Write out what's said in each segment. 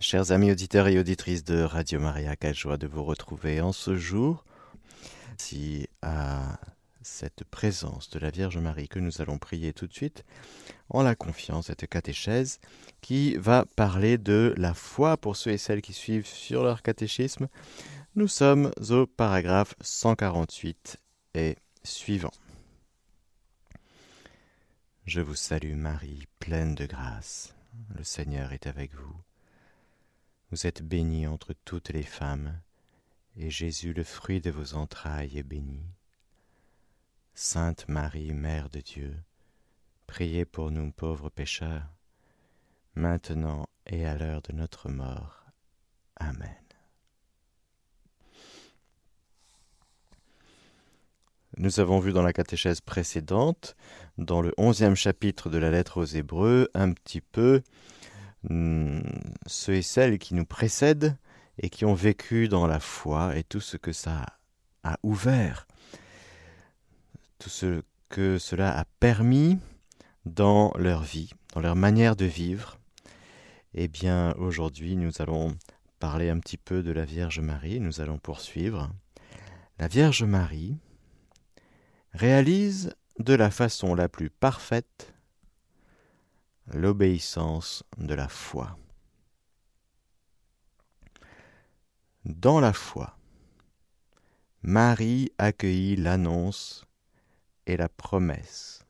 Chers amis auditeurs et auditrices de Radio Maria, quelle joie de vous retrouver en ce jour. Si à cette présence de la Vierge Marie que nous allons prier tout de suite, en la confiant cette catéchèse qui va parler de la foi pour ceux et celles qui suivent sur leur catéchisme. Nous sommes au paragraphe 148 et suivant. Je vous salue Marie, pleine de grâce. Le Seigneur est avec vous. Vous êtes bénie entre toutes les femmes, et Jésus, le fruit de vos entrailles, est béni. Sainte Marie, Mère de Dieu, priez pour nous pauvres pécheurs, maintenant et à l'heure de notre mort. Amen. Nous avons vu dans la catéchèse précédente, dans le onzième chapitre de la lettre aux Hébreux, un petit peu ceux et celles qui nous précèdent et qui ont vécu dans la foi et tout ce que ça a ouvert, tout ce que cela a permis dans leur vie, dans leur manière de vivre. Eh bien, aujourd'hui, nous allons parler un petit peu de la Vierge Marie, nous allons poursuivre. La Vierge Marie réalise de la façon la plus parfaite l'obéissance de la foi. Dans la foi, Marie accueillit l'annonce et la promesse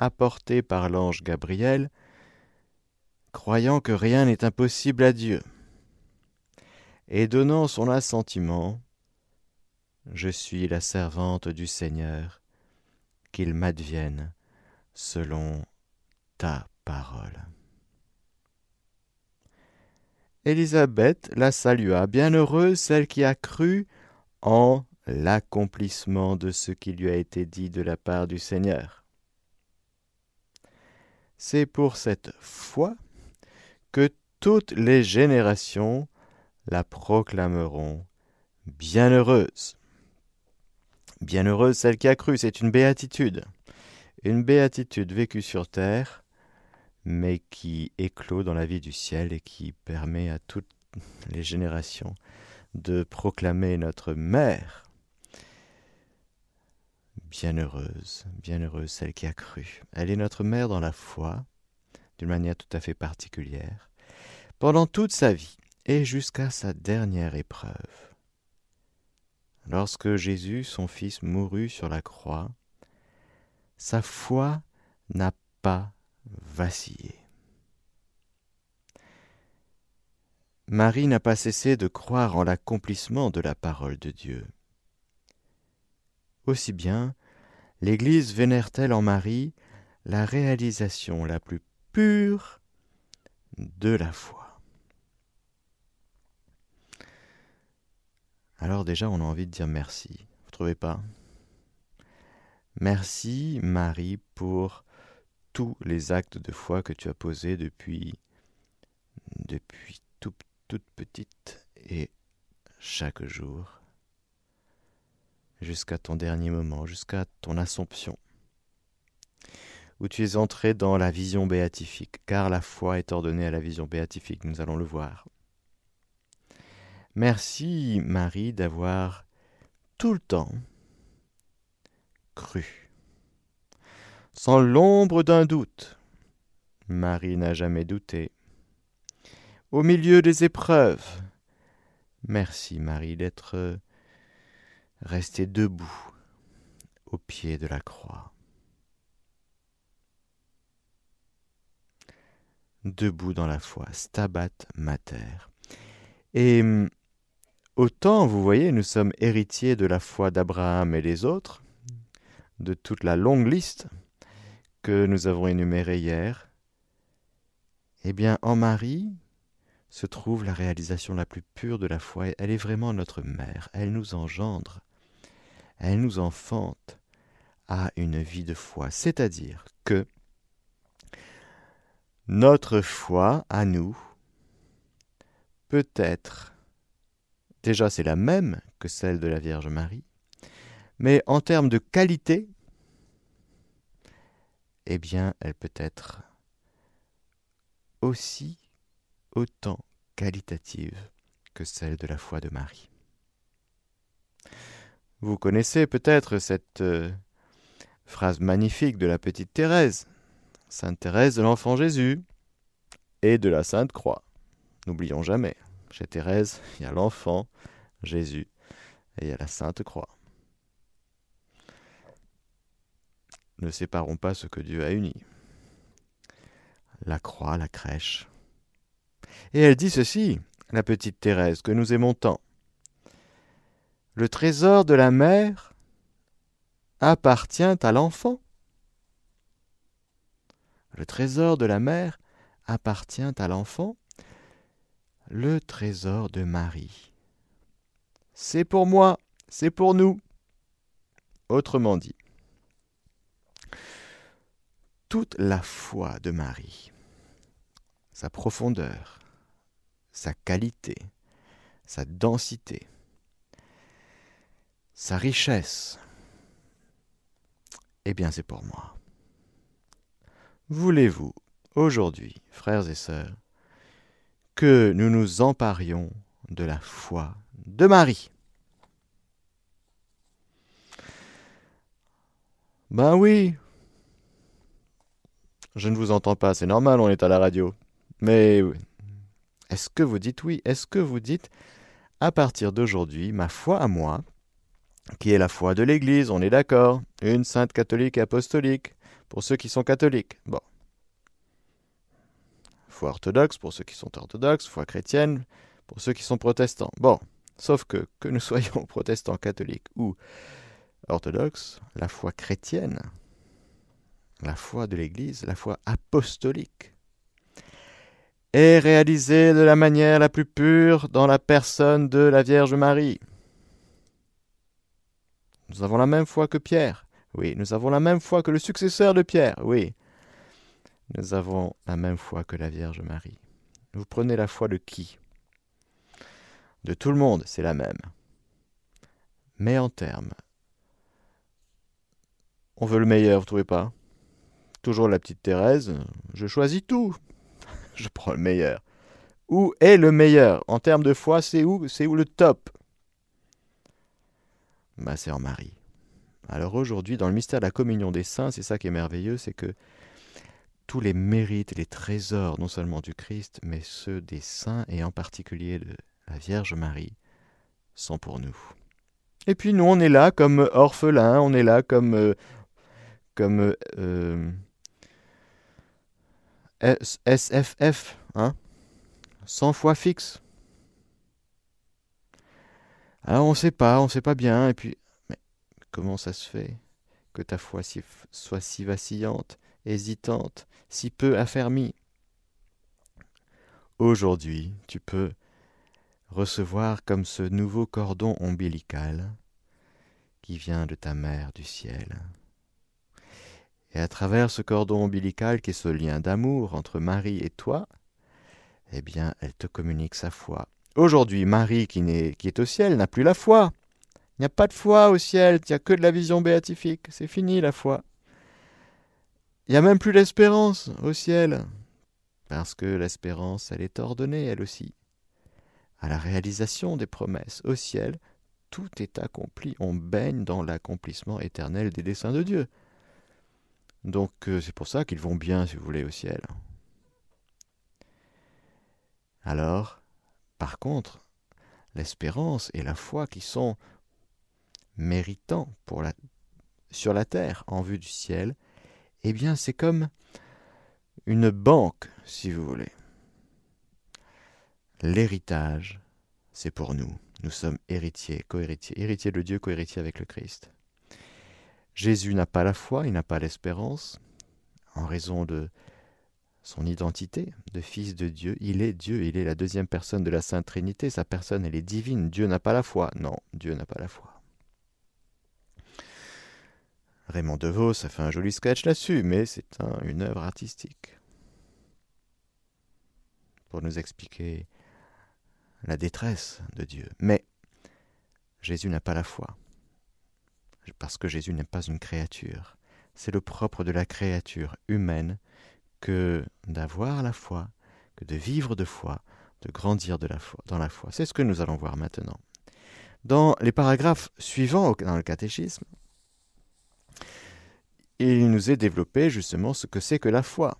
apportée par l'ange Gabriel, croyant que rien n'est impossible à Dieu, et donnant son assentiment, Je suis la servante du Seigneur, qu'il m'advienne selon ta Élisabeth la salua, bienheureuse celle qui a cru en l'accomplissement de ce qui lui a été dit de la part du Seigneur. C'est pour cette foi que toutes les générations la proclameront bienheureuse. Bienheureuse celle qui a cru, c'est une béatitude. Une béatitude vécue sur terre mais qui éclot dans la vie du ciel et qui permet à toutes les générations de proclamer notre mère. Bienheureuse, bienheureuse celle qui a cru. Elle est notre mère dans la foi, d'une manière tout à fait particulière, pendant toute sa vie et jusqu'à sa dernière épreuve. Lorsque Jésus, son Fils, mourut sur la croix, sa foi n'a pas vaciller. Marie n'a pas cessé de croire en l'accomplissement de la parole de Dieu. Aussi bien, l'Église vénère-t-elle en Marie la réalisation la plus pure de la foi. Alors déjà, on a envie de dire merci. Vous trouvez pas? Merci Marie pour tous les actes de foi que tu as posés depuis, depuis toute petite et chaque jour, jusqu'à ton dernier moment, jusqu'à ton Assomption, où tu es entré dans la vision béatifique, car la foi est ordonnée à la vision béatifique, nous allons le voir. Merci Marie d'avoir tout le temps cru sans l'ombre d'un doute. Marie n'a jamais douté. Au milieu des épreuves, merci Marie d'être restée debout au pied de la croix. Debout dans la foi, stabat mater. Et autant, vous voyez, nous sommes héritiers de la foi d'Abraham et des autres, de toute la longue liste, que nous avons énuméré hier, eh bien, en Marie se trouve la réalisation la plus pure de la foi. Elle est vraiment notre mère. Elle nous engendre. Elle nous enfante à une vie de foi. C'est-à-dire que notre foi à nous peut être, déjà c'est la même que celle de la Vierge Marie, mais en termes de qualité, eh bien, elle peut être aussi autant qualitative que celle de la foi de Marie. Vous connaissez peut-être cette euh, phrase magnifique de la petite Thérèse, Sainte Thérèse de l'Enfant Jésus et de la Sainte Croix. N'oublions jamais, chez Thérèse, il y a l'enfant Jésus et il y a la Sainte Croix. Ne séparons pas ce que Dieu a uni. La croix, la crèche. Et elle dit ceci, la petite Thérèse, que nous aimons tant. Le trésor de la mère appartient à l'enfant. Le trésor de la mère appartient à l'enfant. Le trésor de Marie. C'est pour moi, c'est pour nous. Autrement dit, toute la foi de Marie, sa profondeur, sa qualité, sa densité, sa richesse, eh bien c'est pour moi. Voulez-vous, aujourd'hui, frères et sœurs, que nous nous emparions de la foi de Marie? Ben oui. Je ne vous entends pas, c'est normal, on est à la radio. Mais est-ce que vous dites oui? Est-ce que vous dites, à partir d'aujourd'hui, ma foi à moi, qui est la foi de l'Église, on est d'accord, une sainte catholique et apostolique, pour ceux qui sont catholiques. Bon. Foi orthodoxe pour ceux qui sont orthodoxes, foi chrétienne pour ceux qui sont protestants. Bon, sauf que, que nous soyons protestants, catholiques ou orthodoxes, la foi chrétienne, la foi de l'Église, la foi apostolique, est réalisée de la manière la plus pure dans la personne de la Vierge Marie. Nous avons la même foi que Pierre. Oui, nous avons la même foi que le successeur de Pierre. Oui. Nous avons la même foi que la Vierge Marie. Vous prenez la foi de qui? De tout le monde, c'est la même. Mais en termes, on veut le meilleur, vous trouvez pas? Toujours la petite Thérèse, je choisis tout. je prends le meilleur. Où est le meilleur? En termes de foi, c'est où C'est où le top? Ma sœur Marie. Alors aujourd'hui, dans le mystère de la communion des saints, c'est ça qui est merveilleux, c'est que tous les mérites, les trésors, non seulement du Christ, mais ceux des saints, et en particulier de la Vierge Marie, sont pour nous. Et puis nous, on est là comme orphelins, on est là comme, euh, comme euh, SFF, hein, sans foi fixe. Alors on ne sait pas, on ne sait pas bien, et puis, mais comment ça se fait que ta foi soit si vacillante, hésitante, si peu affermie? Aujourd'hui, tu peux recevoir comme ce nouveau cordon ombilical qui vient de ta mère du ciel. Et à travers ce cordon ombilical qui est ce lien d'amour entre Marie et toi, eh bien, elle te communique sa foi Aujourd'hui, Marie, qui, est, au ciel, n'a plus la foi. Il n'y a pas de foi au ciel, il n'y a que de la vision béatifique. C'est fini la foi. Il n'y a même plus l'espérance au ciel. Parce que l'espérance, elle est ordonnée, elle aussi. À la réalisation des promesses au ciel, tout est accompli. On baigne dans l'accomplissement éternel des desseins de Dieu. Donc euh, c'est pour ça qu'ils vont bien, si vous voulez, au ciel. Alors, par contre, l'espérance et la foi qui sont méritants sur la terre en vue du ciel, eh bien c'est comme une banque, si vous voulez. L'héritage, c'est pour nous. Nous sommes héritiers, co-héritiers, héritiers de Dieu, co-héritiers avec le Christ. Jésus n'a pas la foi, il n'a pas l'espérance, en raison de son identité de fils de Dieu. Il est Dieu, il est la deuxième personne de la Sainte Trinité. Sa personne, elle est divine. Dieu n'a pas la foi. Non, Dieu n'a pas la foi. Raymond DeVos a fait un joli sketch là-dessus, mais c'est une œuvre artistique. Pour nous expliquer la détresse de Dieu. Mais Jésus n'a pas la foi. Parce que Jésus n'est pas une créature. C'est le propre de la créature humaine que d'avoir la foi, que de vivre de foi, de grandir dans la foi. C'est ce que nous allons voir maintenant. Dans les paragraphes suivants dans le catéchisme, il nous est développé justement ce que c'est que la foi.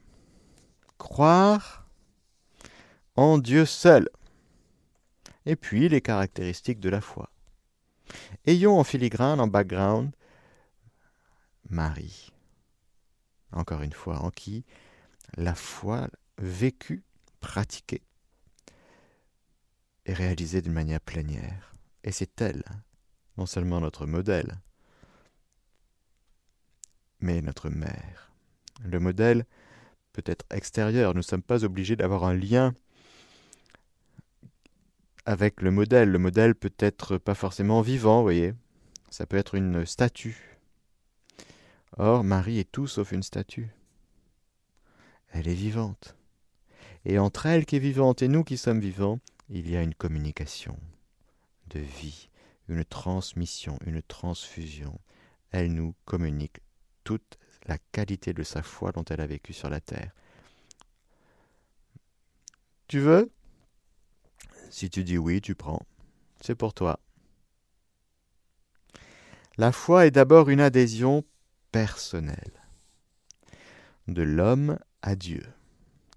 Croire en Dieu seul. Et puis les caractéristiques de la foi. Ayons en filigrane, en background, Marie. Encore une fois, en qui la foi vécue, pratiquée, est réalisée d'une manière plénière. Et c'est elle, non seulement notre modèle, mais notre mère. Le modèle peut être extérieur, nous ne sommes pas obligés d'avoir un lien avec le modèle. Le modèle peut être pas forcément vivant, vous voyez. Ça peut être une statue. Or, Marie est tout sauf une statue. Elle est vivante. Et entre elle qui est vivante et nous qui sommes vivants, il y a une communication de vie, une transmission, une transfusion. Elle nous communique toute la qualité de sa foi dont elle a vécu sur la terre. Tu veux? Si tu dis oui, tu prends. C'est pour toi. La foi est d'abord une adhésion personnelle de l'homme à Dieu.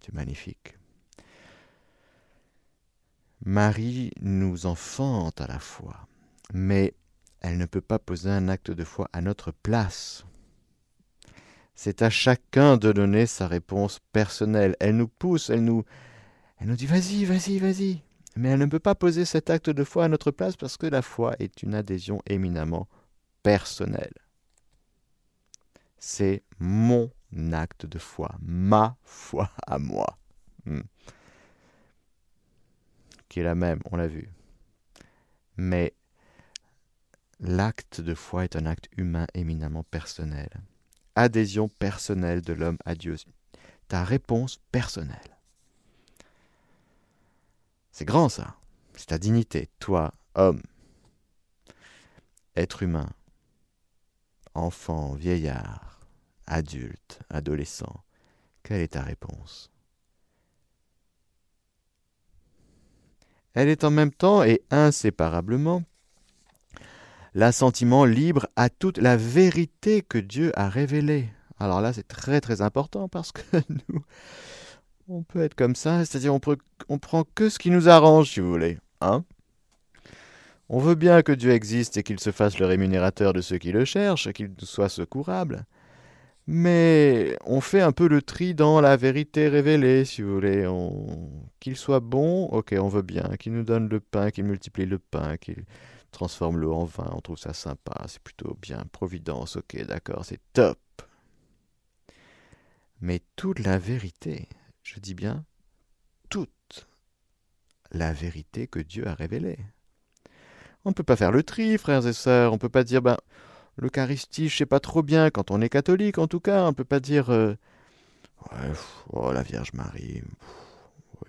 C'est magnifique. Marie nous enfante à la foi, mais elle ne peut pas poser un acte de foi à notre place. C'est à chacun de donner sa réponse personnelle. Elle nous pousse, elle nous, elle nous dit vas-y, vas-y, vas-y. Mais elle ne peut pas poser cet acte de foi à notre place parce que la foi est une adhésion éminemment personnelle. C'est mon acte de foi, ma foi à moi. Hmm. Qui est la même, on l'a vu. Mais l'acte de foi est un acte humain éminemment personnel adhésion personnelle de l'homme à Dieu. Ta réponse personnelle. C'est grand ça. C'est ta dignité, toi, homme, être humain, enfant, vieillard, adulte, adolescent. Quelle est ta réponse? Elle est en même temps et inséparablement l'assentiment libre à toute la vérité que Dieu a révélée. Alors là, c'est très très important parce que nous, on peut être comme ça, c'est-à-dire on, prend que ce qui nous arrange, si vous voulez. Hein on veut bien que Dieu existe et qu'il se fasse le rémunérateur de ceux qui le cherchent, qu'il soit secourable. Mais on fait un peu le tri dans la vérité révélée, si vous voulez. Qu'il soit bon, ok, on veut bien. Qu'il nous donne le pain, qu'il multiplie le pain, qu'il transforme l'eau en vin, on trouve ça sympa, c'est plutôt bien. Providence, ok, d'accord, c'est top. Mais toute la vérité, je dis bien toute la vérité que Dieu a révélée. On ne peut pas faire le tri, frères et sœurs, on ne peut pas dire, ben, l'Eucharistie, je sais pas trop bien, quand on est catholique en tout cas, on ne peut pas dire, euh, oh, la Vierge Marie,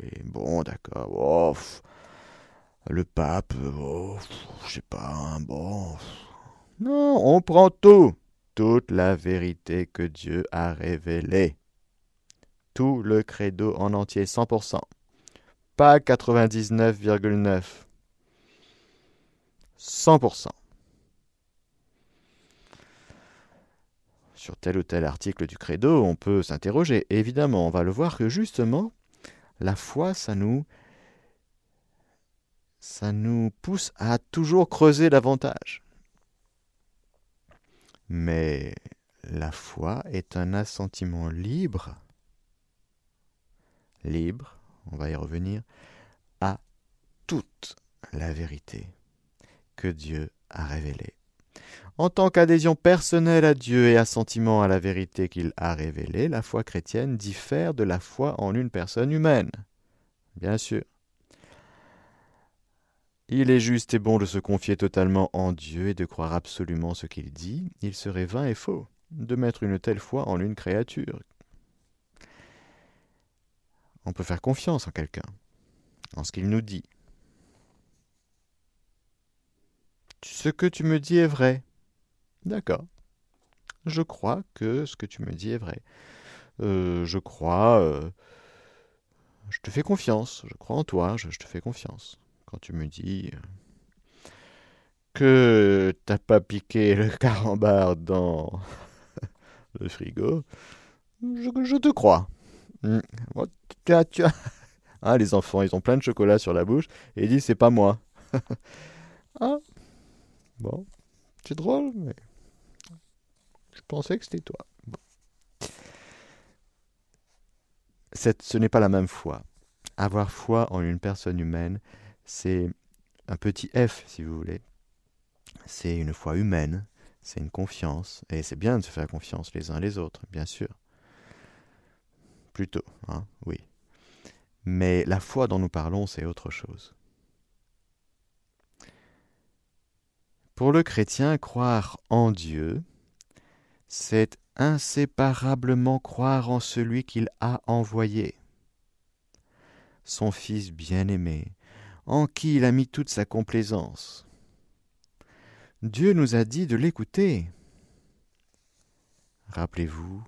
oui, bon, d'accord, oh, le pape, oh, je sais pas, hein, bon. Non, on prend tout, toute la vérité que Dieu a révélée. Tout le credo en entier, 100%. Pas 99,9. 100%. Sur tel ou tel article du credo, on peut s'interroger. Évidemment, on va le voir que justement, la foi, ça nous ça nous pousse à toujours creuser davantage. Mais la foi est un assentiment libre, libre, on va y revenir, à toute la vérité que Dieu a révélée. En tant qu'adhésion personnelle à Dieu et assentiment à la vérité qu'il a révélée, la foi chrétienne diffère de la foi en une personne humaine. Bien sûr. Il est juste et bon de se confier totalement en Dieu et de croire absolument ce qu'il dit. Il serait vain et faux de mettre une telle foi en une créature. On peut faire confiance en quelqu'un, en ce qu'il nous dit. Ce que tu me dis est vrai. D'accord. Je crois que ce que tu me dis est vrai. Euh, je crois euh, je te fais confiance, je crois en toi, je, te fais confiance. Quand tu me dis euh, que t'as pas piqué le carambar dans le frigo, je, te crois. Ah, les enfants, ils ont plein de chocolat sur la bouche et ils disent c'est pas moi. ah, bon, c'est drôle, mais je pensais que c'était toi. ce n'est pas la même foi. Avoir foi en une personne humaine, c'est un petit f, si vous voulez. C'est une foi humaine, c'est une confiance, et c'est bien de se faire confiance les uns les autres, bien sûr. Plutôt, hein, oui. Mais la foi dont nous parlons, c'est autre chose. Pour le chrétien, croire en Dieu, c'est inséparablement croire en celui qu'il a envoyé, son Fils bien-aimé, en qui il a mis toute sa complaisance. Dieu nous a dit de l'écouter. Rappelez-vous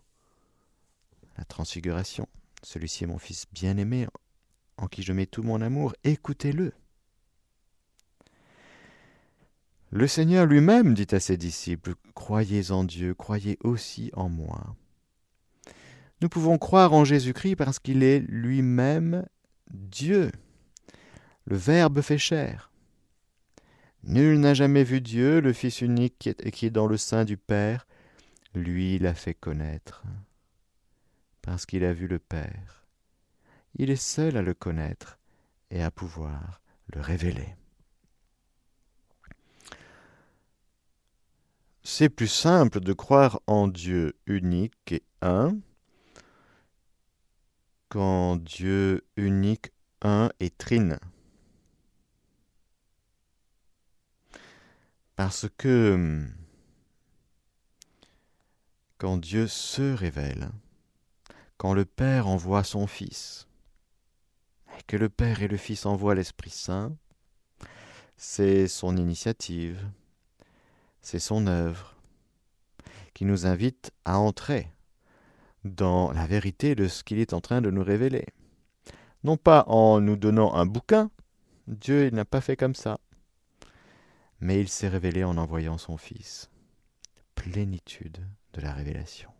la transfiguration. Celui-ci est mon Fils bien-aimé, en qui je mets tout mon amour. Écoutez-le. Le Seigneur lui-même dit à ses disciples, Croyez en Dieu, croyez aussi en moi. Nous pouvons croire en Jésus-Christ parce qu'il est lui-même Dieu. Le Verbe fait chair. Nul n'a jamais vu Dieu, le Fils unique qui est dans le sein du Père, lui l'a fait connaître, parce qu'il a vu le Père. Il est seul à le connaître et à pouvoir le révéler. c'est plus simple de croire en Dieu unique et un qu'en Dieu unique, un et trine. Parce que quand Dieu se révèle, quand le Père envoie son Fils, et que le Père et le Fils envoient l'Esprit Saint, c'est son initiative, c'est son œuvre qui nous invite à entrer dans la vérité de ce qu'il est en train de nous révéler. Non pas en nous donnant un bouquin, Dieu n'a pas fait comme ça, mais il s'est révélé en envoyant son Fils. Plénitude de la révélation.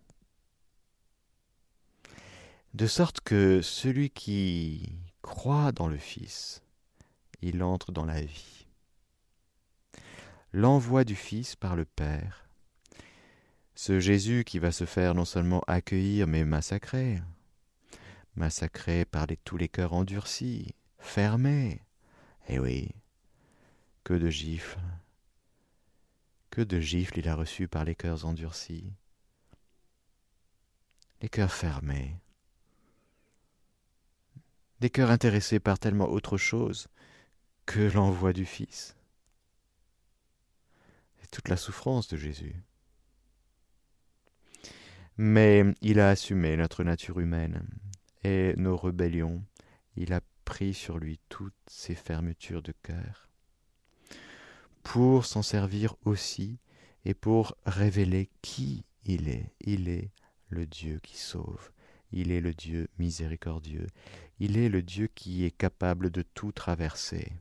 De sorte que celui qui croit dans le Fils, il entre dans la vie l'envoi du Fils par le Père. Ce Jésus qui va se faire non seulement accueillir, mais massacrer. Massacrer par tous les cœurs endurcis, fermés. Eh oui, que de gifles. Que de gifles il a reçu par les cœurs endurcis. Les cœurs fermés. Des cœurs intéressés par tellement autre chose que l'envoi du Fils toute la souffrance de Jésus. Mais il a assumé notre nature humaine et nos rébellions. Il a pris sur lui toutes ces fermetures de cœur pour s'en servir aussi et pour révéler qui il est. Il est le Dieu qui sauve. Il est le Dieu miséricordieux. Il est le Dieu qui est capable de tout traverser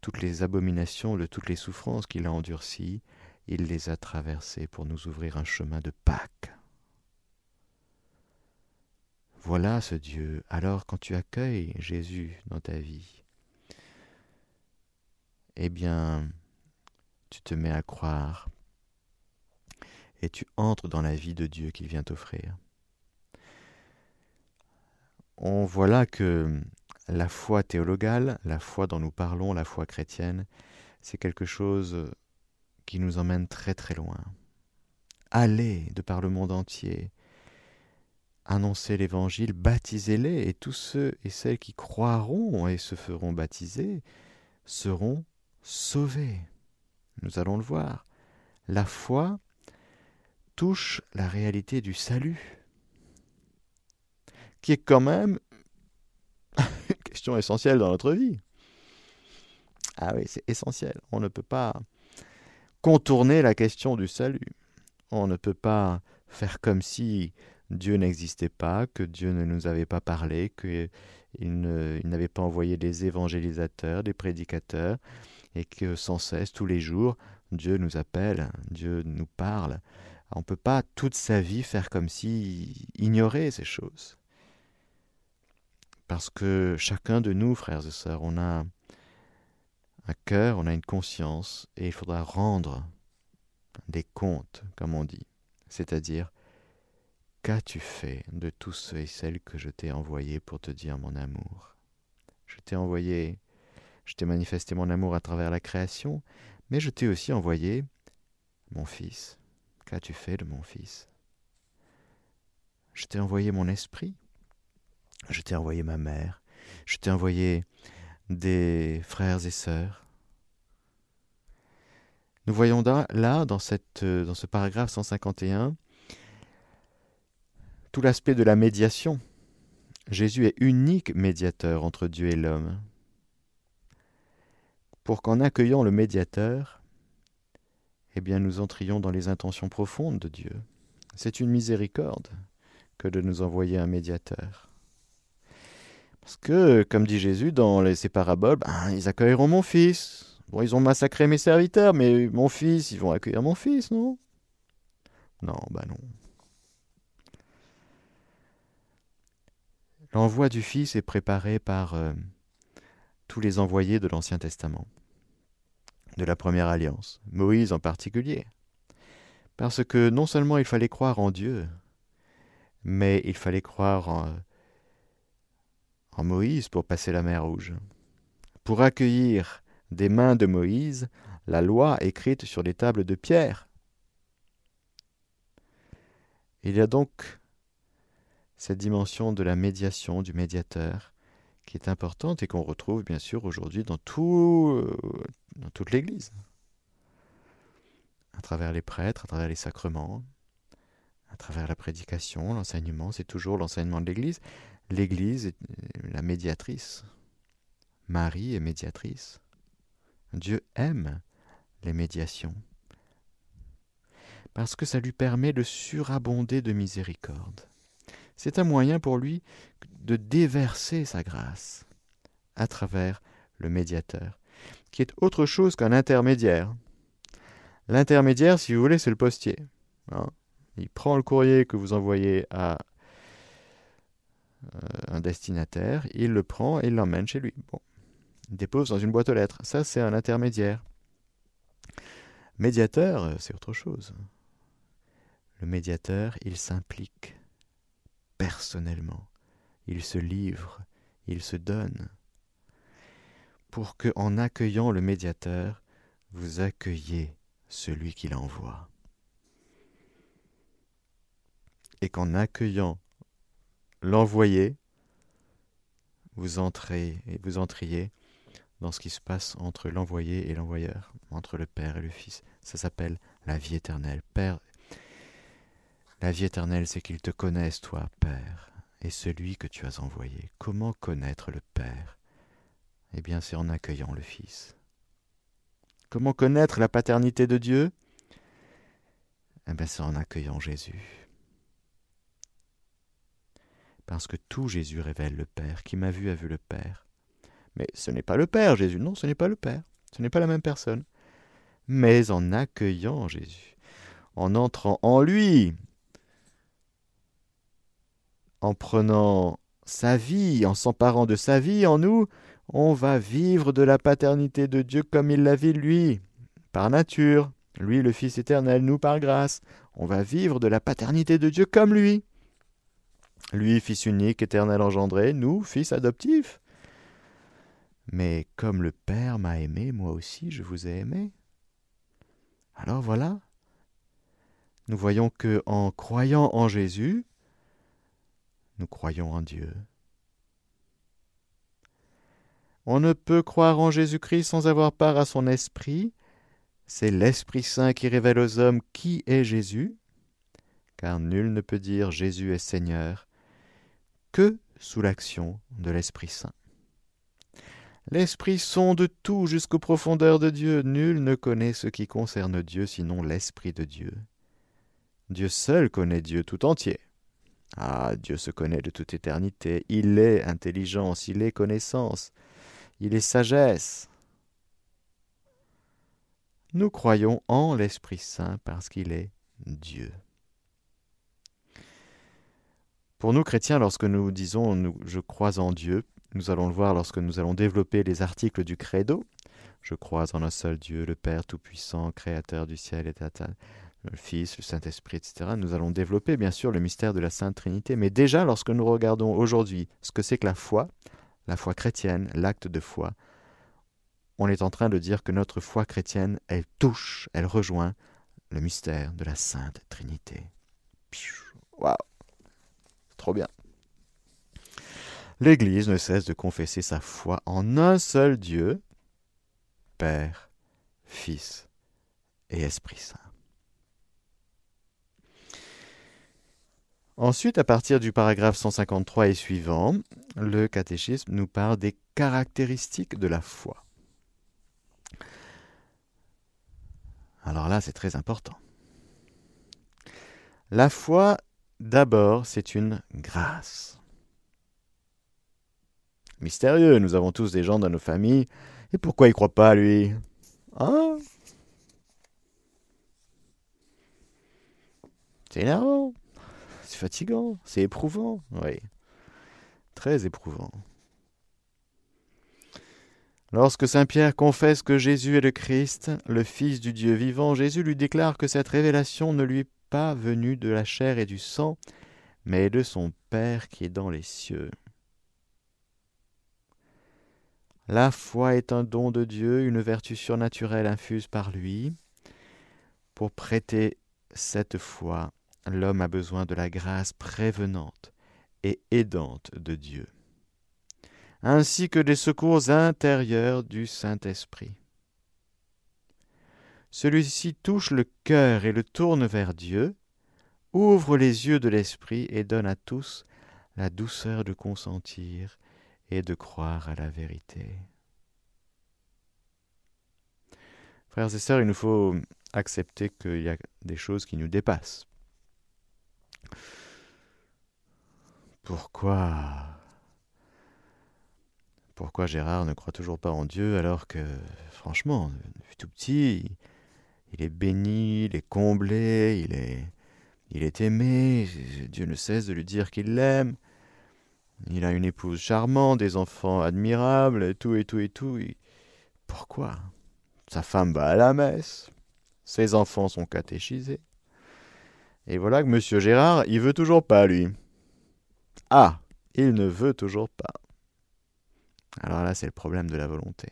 toutes les abominations, de toutes les souffrances qu'il a endurcies, il les a traversées pour nous ouvrir un chemin de Pâques. Voilà ce Dieu. Alors quand tu accueilles Jésus dans ta vie, eh bien, tu te mets à croire et tu entres dans la vie de Dieu qu'il vient t'offrir. On voit là que la foi théologale, la foi dont nous parlons, la foi chrétienne, c'est quelque chose qui nous emmène très très loin. Allez de par le monde entier, annoncez l'Évangile, baptisez-les, et tous ceux et celles qui croiront et se feront baptiser seront sauvés. Nous allons le voir. La foi touche la réalité du salut, qui est quand même question essentielle dans notre vie. Ah oui, c'est essentiel. On ne peut pas contourner la question du salut. On ne peut pas faire comme si Dieu n'existait pas, que Dieu ne nous avait pas parlé, que il n'avait pas envoyé des évangélisateurs, des prédicateurs, et que sans cesse, tous les jours, Dieu nous appelle, Dieu nous parle. On ne peut pas toute sa vie faire comme si ignorer ces choses. Parce que chacun de nous, frères et sœurs, on a un cœur, on a une conscience, et il faudra rendre des comptes, comme on dit. C'est-à-dire, qu'as-tu fait de tous ceux et celles que je t'ai envoyés pour te dire mon amour? Je t'ai envoyé, je t'ai manifesté mon amour à travers la création, mais je t'ai aussi envoyé mon Fils. Qu'as-tu fait de mon Fils? Je t'ai envoyé mon esprit, je t'ai envoyé ma mère, je t'ai envoyé des frères et sœurs. Nous voyons là, dans, cette, dans ce paragraphe 151, tout l'aspect de la médiation. Jésus est unique médiateur entre Dieu et l'homme. Pour qu'en accueillant le médiateur, eh bien nous entrions dans les intentions profondes de Dieu. C'est une miséricorde que de nous envoyer un médiateur. Parce que, comme dit Jésus dans ses paraboles, ben, ils accueilleront mon fils. Bon, ils ont massacré mes serviteurs, mais mon fils, ils vont accueillir mon fils, non? Non, ben non. L'envoi du Fils est préparé par euh, tous les envoyés de l'Ancien Testament, de la Première Alliance, Moïse en particulier. Parce que non seulement il fallait croire en Dieu, mais il fallait croire en, Moïse pour passer la mer Rouge, pour accueillir des mains de Moïse la loi écrite sur les tables de pierre. Il y a donc cette dimension de la médiation, du médiateur, qui est importante et qu'on retrouve bien sûr aujourd'hui dans, dans toute l'Église, à travers les prêtres, à travers les sacrements, à travers la prédication, l'enseignement, c'est toujours l'enseignement de l'Église. L'Église est la médiatrice. Marie est médiatrice. Dieu aime les médiations parce que ça lui permet de surabonder de miséricorde. C'est un moyen pour lui de déverser sa grâce à travers le médiateur, qui est autre chose qu'un intermédiaire. L'intermédiaire, si vous voulez, c'est le postier. Hein. Il prend le courrier que vous envoyez à euh, un destinataire, il le prend et il l'emmène chez lui. Bon. Il dépose dans une boîte aux lettres. Ça, c'est un intermédiaire. Médiateur, euh, c'est autre chose. Le médiateur, il s'implique personnellement. Il se livre, il se donne, pour que, en accueillant le médiateur, vous accueillez celui qui l'envoie. Et qu'en accueillant l'envoyé, vous entrez et vous entriez dans ce qui se passe entre l'envoyé et l'envoyeur, entre le Père et le Fils. Ça s'appelle la vie éternelle. Père la vie éternelle, c'est qu'ils te connaissent, toi, Père, et celui que tu as envoyé. Comment connaître le Père? Eh bien, c'est en accueillant le Fils. Comment connaître la paternité de Dieu? Eh bien, c'est en accueillant Jésus. Parce que tout Jésus révèle le Père. Qui m'a vu a vu le Père. Mais ce n'est pas le Père, Jésus. Non, ce n'est pas le Père. Ce n'est pas la même personne. Mais en accueillant Jésus, en entrant en lui, en prenant sa vie, en s'emparant de sa vie en nous, on va vivre de la paternité de Dieu comme il la vit lui, par nature, lui le Fils éternel, nous par grâce. On va vivre de la paternité de Dieu comme lui. Lui, Fils unique, éternel engendré, nous, Fils adoptif. Mais comme le Père m'a aimé, moi aussi je vous ai aimé. Alors voilà, nous voyons que en croyant en Jésus, nous croyons en Dieu. On ne peut croire en Jésus-Christ sans avoir part à son esprit. C'est l'Esprit Saint qui révèle aux hommes qui est Jésus, car nul ne peut dire Jésus est Seigneur que sous l'action de l'Esprit Saint. L'Esprit sonde tout jusqu'aux profondeurs de Dieu. Nul ne connaît ce qui concerne Dieu sinon l'Esprit de Dieu. Dieu seul connaît Dieu tout entier. Ah, Dieu se connaît de toute éternité. Il est intelligence, il est connaissance, il est sagesse. Nous croyons en l'Esprit Saint parce qu'il est Dieu. Pour nous chrétiens, lorsque nous disons je crois en Dieu, nous allons le voir lorsque nous allons développer les articles du credo. Je crois en un seul Dieu, le Père Tout-Puissant, Créateur du ciel et de la terre le Fils, le Saint-Esprit, etc. Nous allons développer bien sûr le mystère de la Sainte Trinité, mais déjà lorsque nous regardons aujourd'hui ce que c'est que la foi, la foi chrétienne, l'acte de foi, on est en train de dire que notre foi chrétienne, elle touche, elle rejoint le mystère de la Sainte Trinité. Waouh Trop bien. L'Église ne cesse de confesser sa foi en un seul Dieu, Père, Fils et Esprit Saint. Ensuite, à partir du paragraphe 153 et suivant, le catéchisme nous parle des caractéristiques de la foi. Alors là, c'est très important. La foi, d'abord, c'est une grâce. Mystérieux, nous avons tous des gens dans nos familles. Et pourquoi il croit pas, lui? Hein? C'est énervant. C'est fatigant, c'est éprouvant, oui. Très éprouvant. Lorsque Saint Pierre confesse que Jésus est le Christ, le Fils du Dieu vivant, Jésus lui déclare que cette révélation ne lui pas venue de la chair et du sang, mais de son Père qui est dans les cieux. La foi est un don de Dieu, une vertu surnaturelle infuse par lui. Pour prêter cette foi, l'homme a besoin de la grâce prévenante et aidante de Dieu, ainsi que des secours intérieurs du Saint-Esprit. Celui-ci touche le cœur et le tourne vers Dieu, ouvre les yeux de l'Esprit et donne à tous la douceur de consentir et de croire à la vérité. Frères et sœurs, il nous faut accepter qu'il y a des choses qui nous dépassent. Pourquoi? Pourquoi Gérard ne croit toujours pas en Dieu alors que, franchement, depuis tout petit, il est béni, il est comblé, il est, il est aimé, Dieu ne cesse de lui dire qu'il l'aime. Il a une épouse charmante, des enfants admirables, et tout et tout et tout. Pourquoi? Sa femme va à la messe, ses enfants sont catéchisés. Et voilà que Monsieur Gérard, il veut toujours pas, lui. Ah, il ne veut toujours pas. Alors là, c'est le problème de la volonté.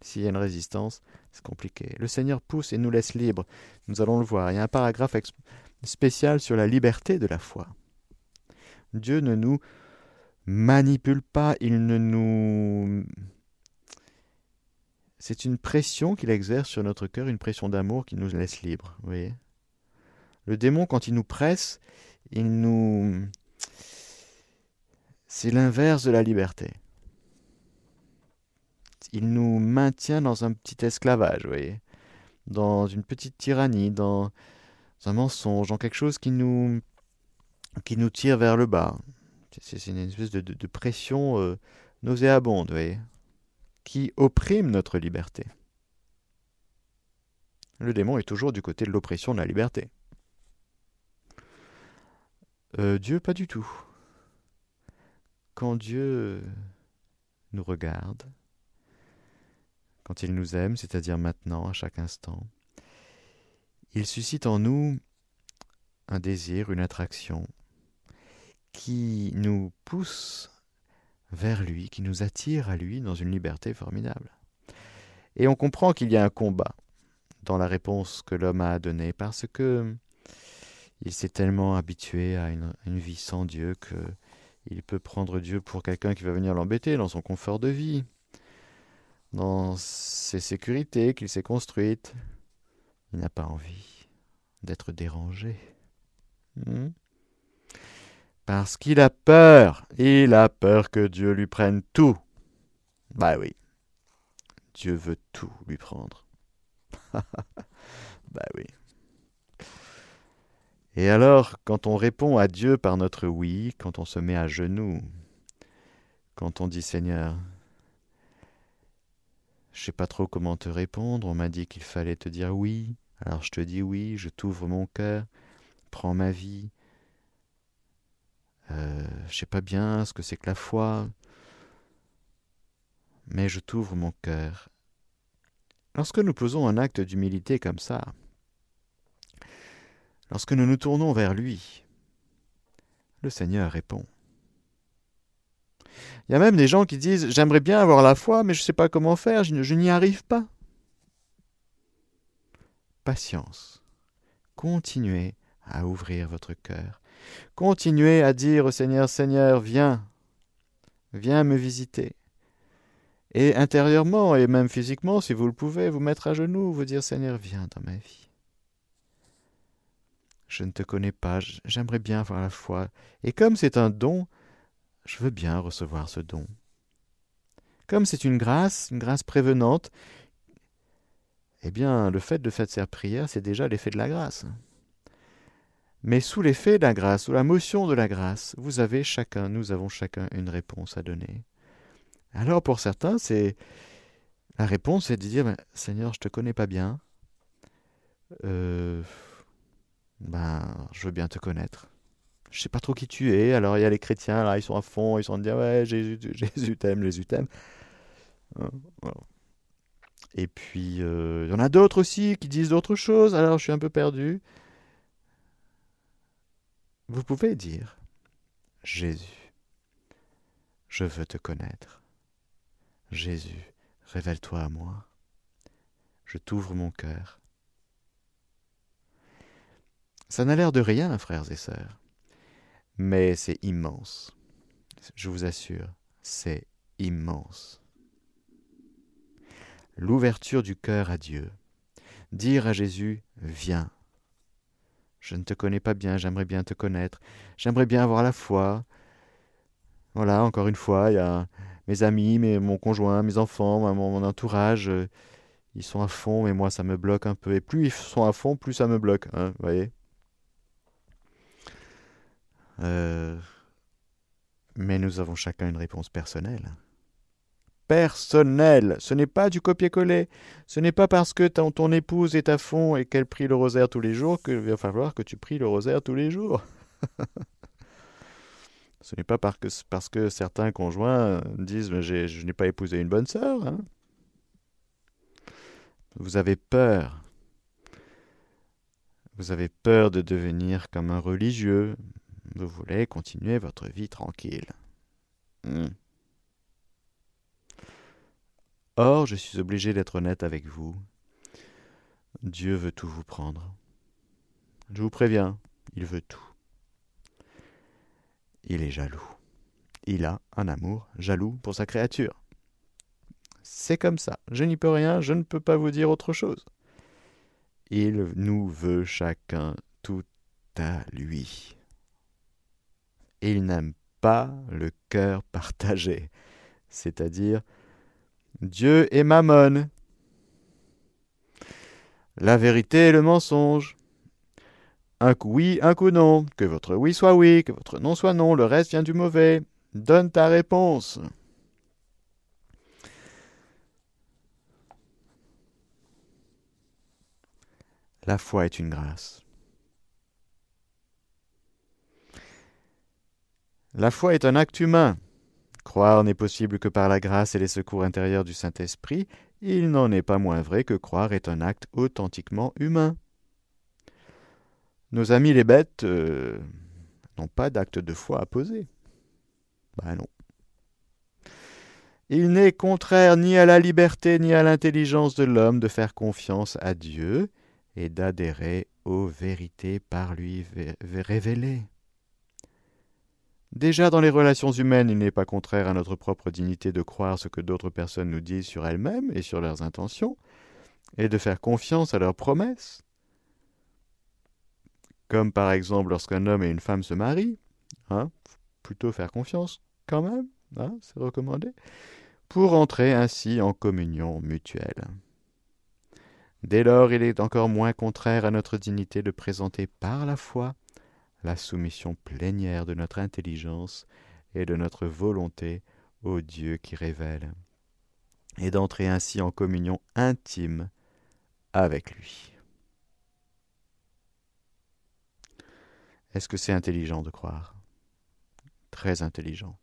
S'il y a une résistance, c'est compliqué. Le Seigneur pousse et nous laisse libres. Nous allons le voir. Il y a un paragraphe spécial sur la liberté de la foi. Dieu ne nous manipule pas, il ne nous... C'est une pression qu'il exerce sur notre cœur, une pression d'amour qui nous laisse libres. Vous voyez le démon, quand il nous presse, il nous... C'est l'inverse de la liberté. Il nous maintient dans un petit esclavage, vous voyez, dans une petite tyrannie, dans un mensonge, dans quelque chose qui nous, qui nous tire vers le bas. C'est une espèce de, pression euh, nauséabonde, vous voyez, qui opprime notre liberté. Le démon est toujours du côté de l'oppression de la liberté. Euh, Dieu, pas du tout. Quand Dieu nous regarde, quand il nous aime, c'est-à-dire maintenant, à chaque instant, il suscite en nous un désir, une attraction qui nous pousse vers lui, qui nous attire à lui dans une liberté formidable. Et on comprend qu'il y a un combat dans la réponse que l'homme a donnée, parce que il s'est tellement habitué à une, vie sans Dieu que il peut prendre Dieu pour quelqu'un qui va venir l'embêter dans son confort de vie, dans ses sécurités qu'il s'est construites. Il n'a pas envie d'être dérangé. Hmm? Parce qu'il a peur. Il a peur que Dieu lui prenne tout. Bah oui. Dieu veut tout lui prendre. bah oui. Et alors, quand on répond à Dieu par notre oui, quand on se met à genoux, quand on dit Seigneur, je sais pas trop comment te répondre, on m'a dit qu'il fallait te dire oui, alors je te dis oui, je t'ouvre mon cœur, prends ma vie. Euh, je sais pas bien ce que c'est que la foi, mais je t'ouvre mon cœur. Lorsque nous posons un acte d'humilité comme ça, lorsque nous nous tournons vers lui, le Seigneur répond. Il y a même des gens qui disent J'aimerais bien avoir la foi, mais je ne sais pas comment faire, je, je n'y arrive pas. Patience. Continuez à ouvrir votre cœur. Continuez à dire au Seigneur Seigneur, viens, viens me visiter. Et intérieurement et même physiquement, si vous le pouvez, vous mettre à genoux, vous dire Seigneur, viens dans ma vie. Je ne te connais pas, j'aimerais bien avoir la foi. Et comme c'est un don, je veux bien recevoir ce don. Comme c'est une grâce, une grâce prévenante, eh bien, le fait de faire cette prière, c'est déjà l'effet de la grâce. Mais sous l'effet de la grâce, sous la motion de la grâce, vous avez chacun, nous avons chacun une réponse à donner. Alors pour certains, c'est la réponse, c'est de dire ben, Seigneur, je te connais pas bien. Euh, ben, je veux bien te connaître je sais pas trop qui tu es. Alors il y a les chrétiens, là, ils sont à fond, ils sont en train ouais, Jésus, Jésus t'aime, Jésus t'aime. Hein, Et puis euh, il y en a d'autres aussi qui disent d'autres choses. Alors je suis un peu perdu. Vous pouvez dire Jésus, je veux te connaître. Jésus, révèle-toi à moi. Je t'ouvre mon cœur. Ça n'a l'air de rien, frères et sœurs mais c'est immense. Je vous assure, c'est immense. L'ouverture du cœur à Dieu. Dire à Jésus, viens. Je ne te connais pas bien, j'aimerais bien te connaître. J'aimerais bien avoir la foi. Voilà, encore une fois, il y a mes amis, mon conjoint, mes enfants, mon, entourage. Ils sont à fond, mais moi, ça me bloque un peu. Et plus ils sont à fond, plus ça me bloque. Hein, vous voyez euh, mais nous avons chacun une réponse personnelle. Personnelle. Ce n'est pas du copier-coller. Ce n'est pas parce que ton, ton, épouse est à fond et qu'elle prie le rosaire tous les jours qu'il va falloir que tu pries le rosaire tous les jours. Ce n'est pas parce que, certains conjoints disent je n'ai pas épousé une bonne sœur. Hein. Vous avez peur. Vous avez peur de devenir comme un religieux, vous voulez continuer votre vie tranquille. Hmm. Or, je suis obligé d'être honnête avec vous. Dieu veut tout vous prendre. Je vous préviens, il veut tout. Il est jaloux. Il a un amour jaloux pour sa créature. C'est comme ça. Je n'y peux rien, je ne peux pas vous dire autre chose. Il nous veut chacun tout à lui il n'aime pas le cœur partagé, c'est-à-dire Dieu et Mammon. La vérité et le mensonge. Un coup oui, un coup non. Que votre oui soit oui, que votre non soit non, le reste vient du mauvais. Donne ta réponse. La foi est une grâce. La foi est un acte humain. Croire n'est possible que par la grâce et les secours intérieurs du Saint-Esprit, il n'en est pas moins vrai que croire est un acte authentiquement humain. Nos amis les bêtes euh, n'ont pas d'acte de foi à poser. Ben non. Il n'est contraire ni à la liberté ni à l'intelligence de l'homme de faire confiance à Dieu et d'adhérer aux vérités par lui révélées. Déjà dans les relations humaines, il n'est pas contraire à notre propre dignité de croire ce que d'autres personnes nous disent sur elles-mêmes et sur leurs intentions, et de faire confiance à leurs promesses. Comme par exemple lorsqu'un homme et une femme se marient, hein, plutôt faire confiance quand même, hein, c'est recommandé, pour entrer ainsi en communion mutuelle. Dès lors, il est encore moins contraire à notre dignité de présenter par la foi la soumission plénière de notre intelligence et de notre volonté au Dieu qui révèle, et d'entrer ainsi en communion intime avec lui. Est-ce que c'est intelligent de croire? Très intelligent.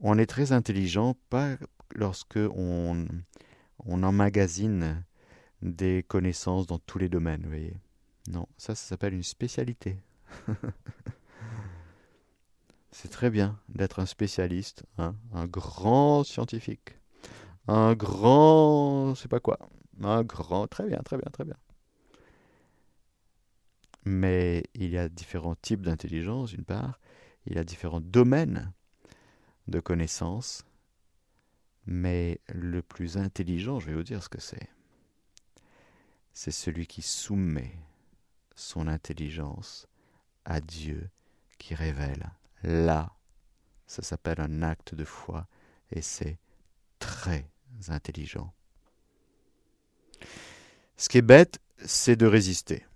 On est très intelligent pas lorsque on, on emmagasine des connaissances dans tous les domaines, vous voyez. Non, ça, ça s'appelle une spécialité. C'est très bien d'être un spécialiste, hein, un grand scientifique, un grand, je sais pas quoi, un grand, très bien, très bien, très bien. Mais il y a différents types d'intelligence, d'une part, il y a différents domaines de connaissances, mais le plus intelligent, je vais vous dire ce que c'est. C'est celui qui soumet son intelligence à Dieu qui révèle. Là, ça s'appelle un acte de foi et c'est très intelligent. Ce qui est bête, c'est de résister.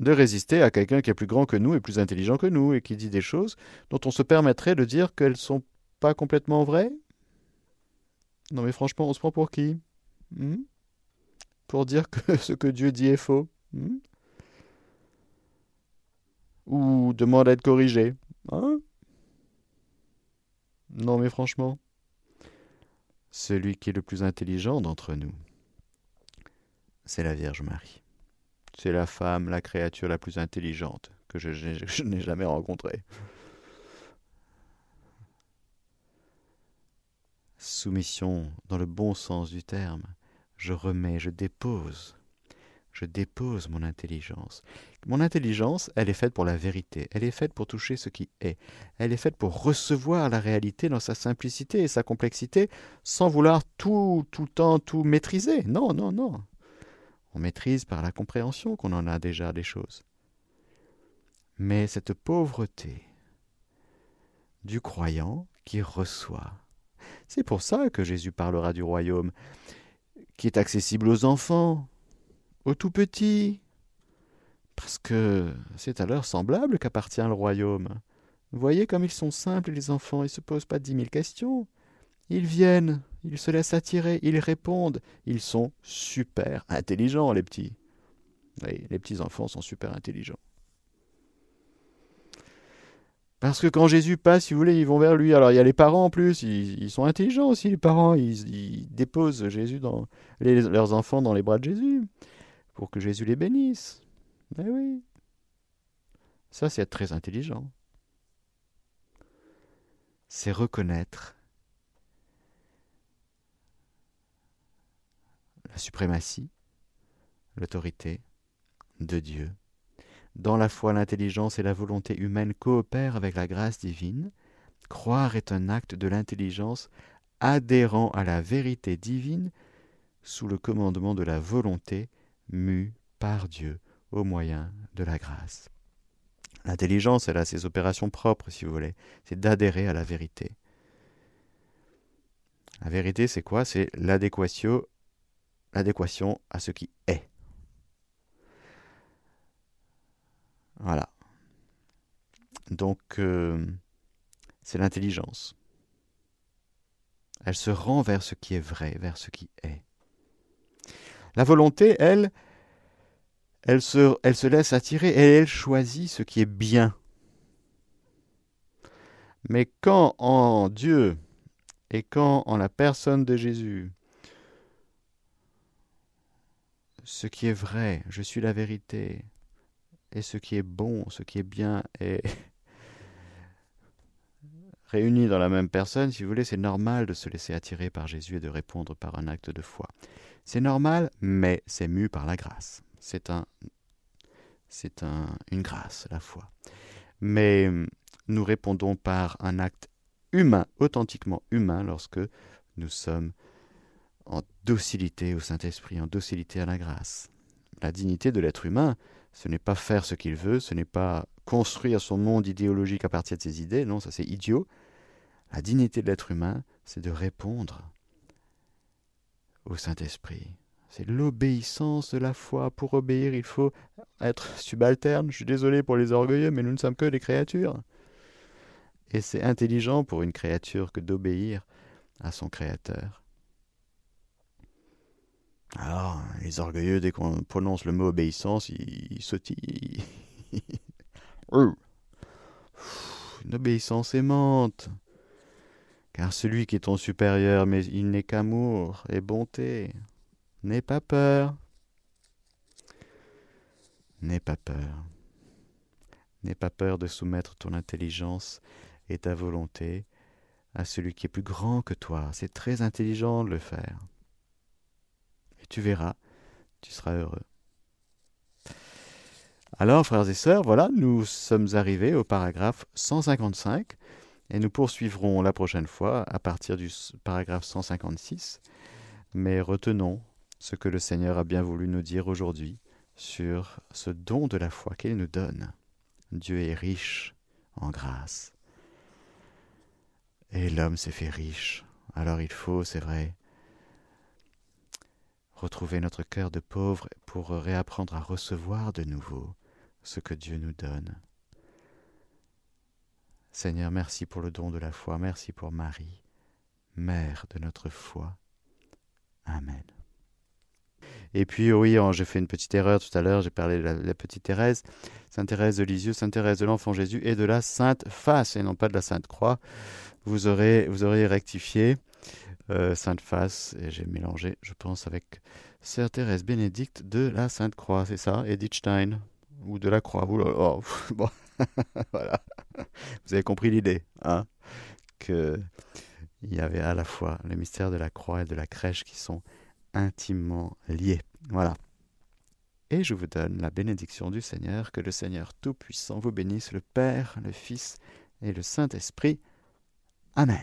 De résister à quelqu'un qui est plus grand que nous et plus intelligent que nous et qui dit des choses dont on se permettrait de dire qu'elles ne sont pas complètement vraies. Non mais franchement, on se prend pour qui? Hmm? Pour dire que ce que Dieu dit est faux hmm? Ou demande à être corrigé Hein? Non mais franchement, celui qui est le plus intelligent d'entre nous, c'est la Vierge Marie. C'est la femme, la créature la plus intelligente que je, je n'ai jamais rencontrée. Soumission dans le bon sens du terme. Je remets, je dépose je dépose mon intelligence. Mon intelligence, elle est faite pour la vérité, elle est faite pour toucher ce qui est, elle est faite pour recevoir la réalité dans sa simplicité et sa complexité, sans vouloir tout, tout le temps, tout maîtriser. Non, non, non. On maîtrise par la compréhension qu'on en a déjà des choses. Mais cette pauvreté du croyant qui reçoit, c'est pour ça que Jésus parlera du royaume qui est accessible aux enfants, au tout petit, parce que c'est à leur semblable qu'appartient le royaume. Voyez comme ils sont simples, les enfants, ils ne se posent pas dix mille questions. Ils viennent, ils se laissent attirer, ils répondent. Ils sont super intelligents, les petits. Oui, les petits enfants sont super intelligents. Parce que quand Jésus passe, si vous voulez, ils vont vers lui. Alors il y a les parents en plus, ils, sont intelligents aussi, les parents. Ils, déposent leurs enfants dans les bras de Jésus pour que Jésus les bénisse. Mais oui. Ça, c'est être très intelligent. C'est reconnaître la suprématie, l'autorité de Dieu. Dans la foi, l'intelligence et la volonté humaine coopèrent avec la grâce divine. Croire est un acte de l'intelligence adhérent à la vérité divine sous le commandement de la volonté mue par Dieu au moyen de la grâce. L'intelligence, elle a ses opérations propres, si vous voulez, c'est d'adhérer à la vérité. La vérité, c'est quoi? C'est l'adéquation, l'adéquation à ce qui est. Voilà. Donc, euh, c'est l'intelligence. Elle se rend vers ce qui est vrai, vers ce qui est. La volonté, elle, elle se, elle se laisse attirer et elle choisit ce qui est bien. Mais quand en Dieu et quand en la personne de Jésus, ce qui est vrai, je suis la vérité, et ce qui est bon, ce qui est bien est réuni dans la même personne, si vous voulez, c'est normal de se laisser attirer par Jésus et de répondre par un acte de foi. C'est normal, mais c'est mu par la grâce. C'est un, c'est un, une grâce, la foi. Mais nous répondons par un acte humain, authentiquement humain, lorsque nous sommes en docilité au Saint-Esprit, en docilité à la grâce. La dignité de l'être humain, ce n'est pas faire ce qu'il veut, ce n'est pas construire son monde idéologique à partir de ses idées, non, ça c'est idiot. La dignité de l'être humain, c'est de répondre au Saint-Esprit, C'est l'obéissance de la foi. Pour obéir, il faut être subalterne. Je suis désolé pour les orgueilleux, mais nous ne sommes que des créatures. Et c'est intelligent pour une créature que d'obéir à son Créateur. Alors, les orgueilleux, dès qu'on prononce le mot obéissance, ils, sautillent. Une obéissance aimante. Car celui qui est ton supérieur, mais il n'est qu'amour et bonté. N'aie pas peur. N'aie pas peur. N'aie pas peur de soumettre ton intelligence et ta volonté à celui qui est plus grand que toi. C'est très intelligent de le faire. Tu verras, tu seras heureux. Alors, frères et sœurs, voilà, nous sommes arrivés au paragraphe 155 et nous poursuivrons la prochaine fois à partir du paragraphe 156. Mais retenons ce que le Seigneur a bien voulu nous dire aujourd'hui sur ce don de la foi qu'il nous donne. Dieu est riche en grâce. Et l'homme s'est fait riche. Alors il faut, c'est vrai, retrouver notre cœur de pauvre pour réapprendre à recevoir de nouveau ce que Dieu nous donne. Seigneur, merci pour le don de la foi, merci pour Marie, mère de notre foi. Amen. Et puis, oui, j'ai fait une petite erreur tout à l'heure, j'ai parlé de la, petite Thérèse, Sainte Thérèse de Lisieux, Sainte Thérèse de l'Enfant Jésus et de la Sainte Face, et non pas de la Sainte Croix. Vous aurez, vous aurez rectifié euh, Sainte Face, et j'ai mélangé, je pense, avec Sœur Thérèse Bénédicte de la Sainte Croix, c'est ça, Edith Stein, ou de la Croix. Oh, bon, voilà. Vous avez compris l'idée, hein, que y avait à la fois le mystère de la croix et de la crèche qui sont intimement liés. Voilà. Et je vous donne la bénédiction du Seigneur, que le Seigneur Tout-Puissant vous bénisse, le Père, le Fils et le Saint-Esprit. Amen.